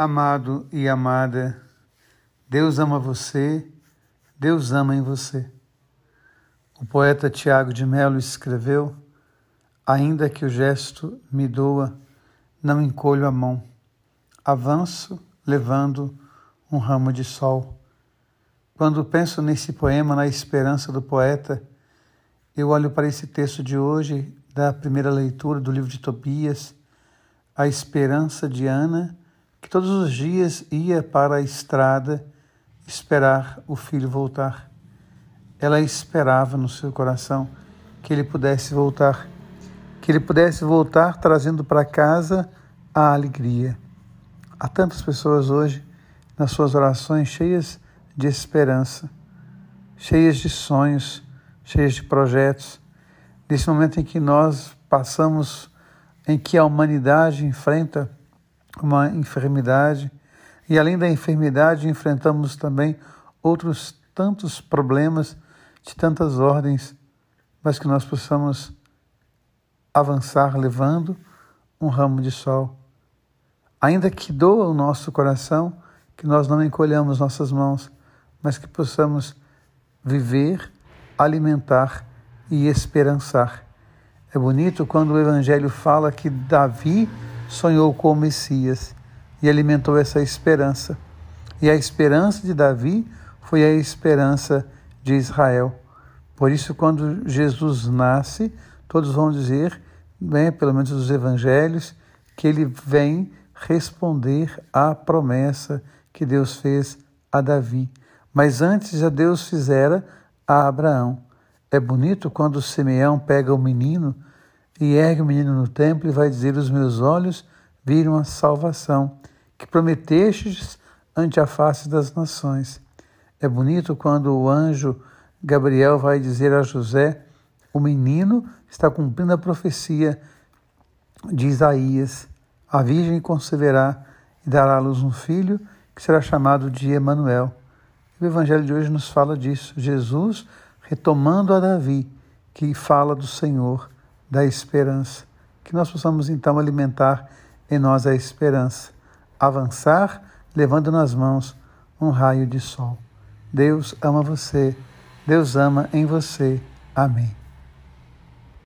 Amado e amada, Deus ama você, Deus ama em você. O poeta Tiago de Melo escreveu: Ainda que o gesto me doa, não encolho a mão. Avanço levando um ramo de sol. Quando penso nesse poema, na esperança do poeta, eu olho para esse texto de hoje, da primeira leitura do livro de Tobias, a esperança de Ana que todos os dias ia para a estrada esperar o filho voltar. Ela esperava no seu coração que ele pudesse voltar, que ele pudesse voltar trazendo para casa a alegria. Há tantas pessoas hoje nas suas orações cheias de esperança, cheias de sonhos, cheias de projetos. Nesse momento em que nós passamos, em que a humanidade enfrenta uma enfermidade, e além da enfermidade, enfrentamos também outros tantos problemas de tantas ordens, mas que nós possamos avançar levando um ramo de sol. Ainda que doa o nosso coração, que nós não encolhamos nossas mãos, mas que possamos viver, alimentar e esperançar. É bonito quando o Evangelho fala que Davi sonhou com o Messias e alimentou essa esperança. E a esperança de Davi foi a esperança de Israel. Por isso, quando Jesus nasce, todos vão dizer, bem, pelo menos os evangelhos, que ele vem responder à promessa que Deus fez a Davi. Mas antes já Deus fizera a Abraão. É bonito quando Simeão pega o menino e ergue o menino no templo e vai dizer: Os meus olhos viram a salvação que prometestes ante a face das nações. É bonito quando o anjo Gabriel vai dizer a José: O menino está cumprindo a profecia de Isaías. A Virgem conceberá e dará à luz um filho que será chamado de Emanuel. O Evangelho de hoje nos fala disso. Jesus retomando a Davi, que fala do Senhor da esperança. Que nós possamos então alimentar em nós a esperança, avançar levando nas mãos um raio de sol. Deus ama você, Deus ama em você. Amém.